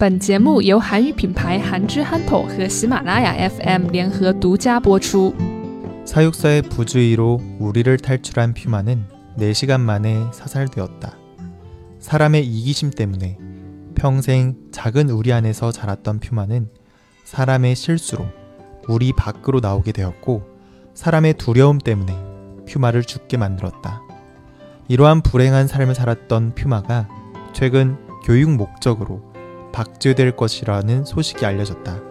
本节目由韩语品牌韩之憨头和喜马拉雅 FM 联合独家播出。 사육사의 부주의로 우리를 탈출한 퓨마는 4시간 만에 사살되었다. 사람의 이기심 때문에 평생 작은 우리 안에서 자랐던 퓨마는 사람의 실수로 우리 밖으로 나오게 되었고 사람의 두려움 때문에 퓨마를 죽게 만들었다. 이러한 불행한 삶을 살았던 퓨마가 최근 교육 목적으로 박제될 것이라는 소식이 알려졌다.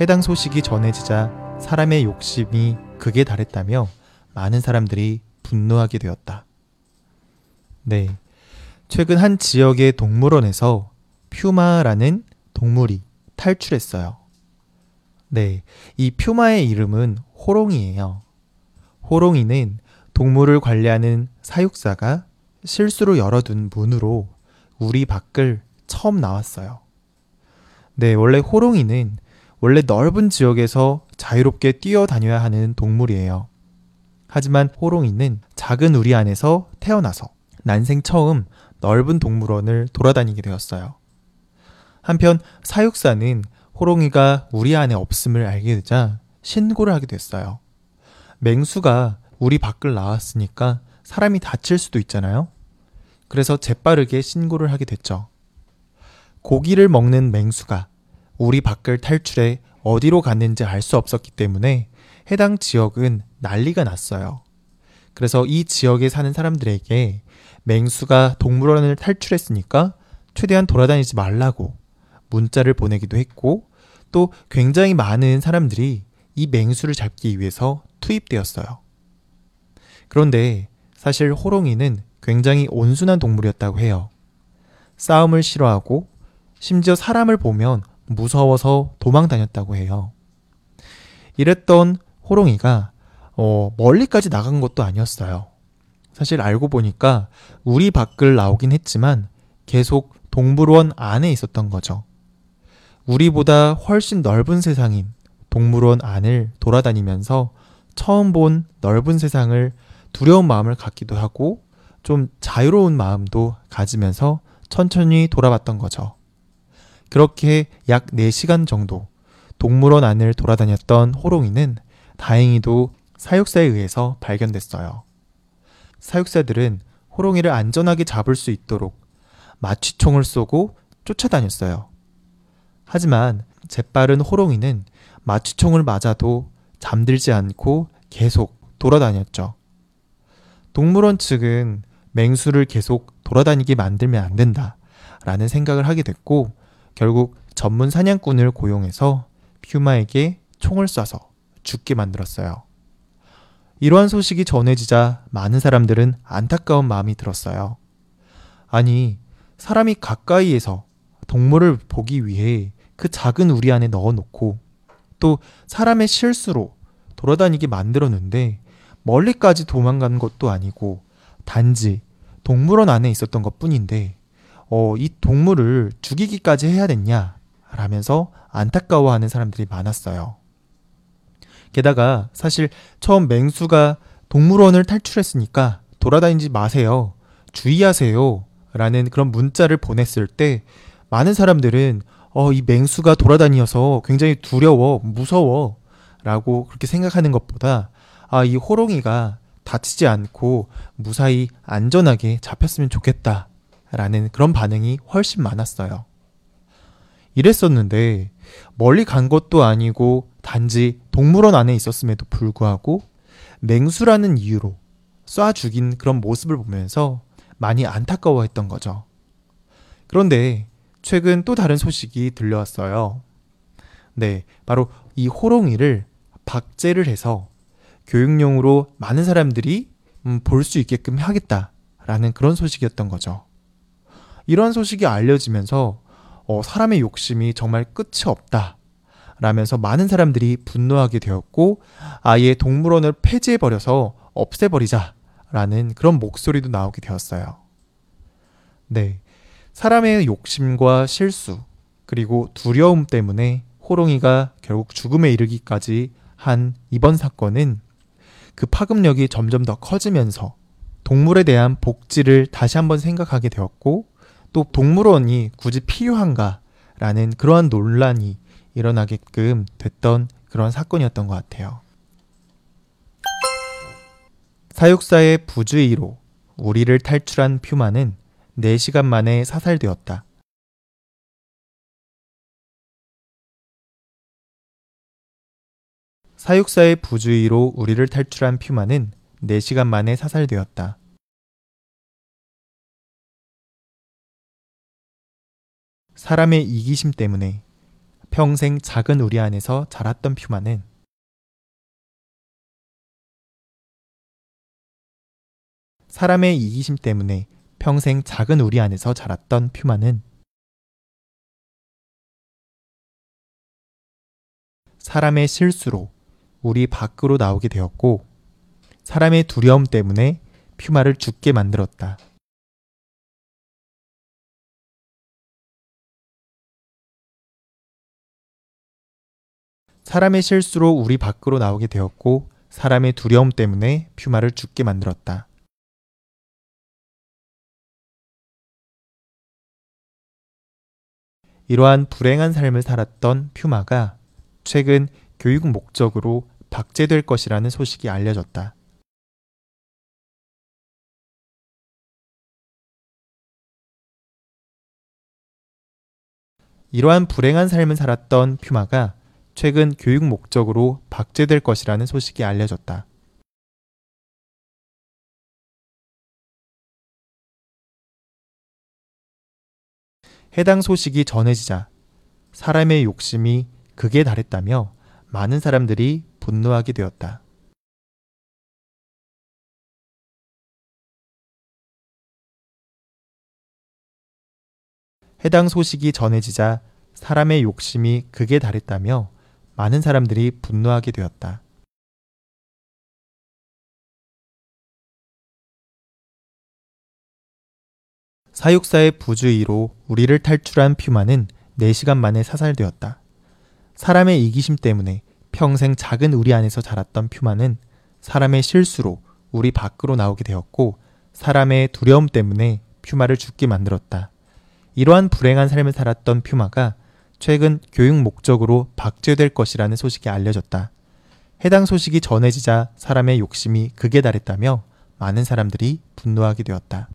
해당 소식이 전해지자 사람의 욕심이 극에 달했다며 많은 사람들이 분노하게 되었다. 네. 최근 한 지역의 동물원에서 퓨마라는 동물이 탈출했어요. 네. 이 퓨마의 이름은 호롱이에요. 호롱이는 동물을 관리하는 사육사가 실수로 열어둔 문으로 우리 밖을 처음 나왔어요. 네, 원래 호롱이는 원래 넓은 지역에서 자유롭게 뛰어다녀야 하는 동물이에요. 하지만 호롱이는 작은 우리 안에서 태어나서 난생 처음 넓은 동물원을 돌아다니게 되었어요. 한편 사육사는 호롱이가 우리 안에 없음을 알게 되자 신고를 하게 됐어요. 맹수가 우리 밖을 나왔으니까 사람이 다칠 수도 있잖아요. 그래서 재빠르게 신고를 하게 됐죠. 고기를 먹는 맹수가 우리 밖을 탈출해 어디로 갔는지 알 수 없었기 때문에 해당 지역은 난리가 났어요. 그래서 이 지역에 사는 사람들에게 맹수가 동물원을 탈출했으니까 최대한 돌아다니지 말라고 문자를 보내기도 했고 또 굉장히 많은 사람들이 이 맹수를 잡기 위해서 투입되었어요. 그런데 사실 호롱이는 굉장히 온순한 동물이었다고 해요. 싸움을 싫어하고 심지어 사람을 보면 무서워서 도망 다녔다고 해요. 이랬던 호롱이가 어, 멀리까지 나간 것도 아니었어요. 사실 알고 보니까 우리 밖을 나오긴 했지만 계속 동물원 안에 있었던 거죠. 우리보다 훨씬 넓은 세상인 동물원 안을 돌아다니면서 처음 본 넓은 세상을 두려운 마음을 갖기도 하고 좀 자유로운 마음도 가지면서 천천히 돌아봤던 거죠. 그렇게 약 4시간 정도 동물원 안을 돌아다녔던 호롱이는 다행히도 사육사에 의해서 발견됐어요. 사육사들은 호롱이를 안전하게 잡을 수 있도록 마취총을 쏘고 쫓아다녔어요. 하지만 재빠른 호롱이는 마취총을 맞아도 잠들지 않고 계속 돌아다녔죠. 동물원 측은 맹수를 계속 돌아다니게 만들면 안 된다. 라는 생각을 하게 됐고, 결국 전문 사냥꾼을 고용해서 퓨마에게 총을 쏴서 죽게 만들었어요. 이러한 소식이 전해지자 많은 사람들은 안타까운 마음이 들었어요. 아니, 사람이 가까이에서 동물을 보기 위해 그 작은 우리 안에 넣어 놓고 또 사람의 실수로 돌아다니게 만들었는데 멀리까지 도망간 것도 아니고 단지 동물원 안에 있었던 것 뿐인데 어, 이 동물을 죽이기까지 해야 됐냐? 라면서 안타까워하는 사람들이 많았어요. 게다가 사실 처음 맹수가 동물원을 탈출했으니까 돌아다니지 마세요. 주의하세요. 라는 그런 문자를 보냈을 때 많은 사람들은 어, 이 맹수가 돌아다니어서 굉장히 두려워, 무서워. 라고 그렇게 생각하는 것보다 아, 이 호롱이가 다치지 않고 무사히 안전하게 잡혔으면 좋겠다. 라는 그런 반응이 훨씬 많았어요. 이랬었는데 멀리 간 것도 아니고 단지 동물원 안에 있었음에도 불구하고 맹수라는 이유로 쏴 죽인 그런 모습을 보면서 많이 안타까워했던 거죠. 그런데 최근 또 다른 소식이 들려왔어요. 네, 바로 이 호롱이를 박제를 해서 교육용으로 많은 사람들이 음, 볼수 있게끔 하겠다라는 그런 소식이었던 거죠. 이런 소식이 알려지면서 어, 사람의 욕심이 정말 끝이 없다. 라면서 많은 사람들이 분노하게 되었고 아예 동물원을 폐지해버려서 없애버리자. 라는 그런 목소리도 나오게 되었어요. 네. 사람의 욕심과 실수, 그리고 두려움 때문에 호롱이가 결국 죽음에 이르기까지 한 이번 사건은 그 파급력이 점점 더 커지면서 동물에 대한 복지를 다시 한번 생각하게 되었고 또 동물원이 굳이 필요한가 라는 그러한 논란이 일어나게끔 됐던 그런 사건이었던 것 같아요. 사육사의 부주의로 우리를 탈출한 퓨마는 4시간 만에 사살되었다. 사육사의 부주의로 우리를 탈출한 퓨마는 4시간 만에 사살되었다. 사람의 이기심 때문에 평생 작은 우리 안에서 자랐던 퓨마는 사람의 이기심 때문에 평생 작은 우리 안에서 자랐던 퓨마는 사람의 실수로 우리 밖으로 나오게 되었고 사람의 두려움 때문에 퓨마를 죽게 만들었다. 사람의 실수로 우리 밖으로 나오게 되었고 사람의 두려움 때문에 퓨마를 죽게 만들었다. 이러한 불행한 삶을 살았던 퓨마가 최근 교육 목적으로 박제될 것이라는 소식이 알려졌다. 이러한 불행한 삶을 살았던 퓨마가 최근 교육 목적으로 박제될 것이라는 소식이 알려졌다. 해당 소식이 전해지자 사람의 욕심이 극에 달했다며 많은 사람들이 분노하게 되었다. 해당 소식이 전해지자 사람의 욕심이 극에 달했다며 많은 사람들이 분노하게 되었다. 사육사의 부주의로 우리를 탈출한 퓨마는 4시간 만에 사살되었다. 사람의 이기심 때문에 평생 작은 우리 안에서 자랐던 퓨마는 사람의 실수로 우리 밖으로 나오게 되었고 사람의 두려움 때문에 퓨마를 죽게 만들었다. 이러한 불행한 삶을 살았던 퓨마가 최근 교육 목적으로 박제될 것이라는 소식이 알려졌다. 해당 소식이 전해지자 사람의 욕심이 극에 달했다며 많은 사람들이 분노하게 되었다.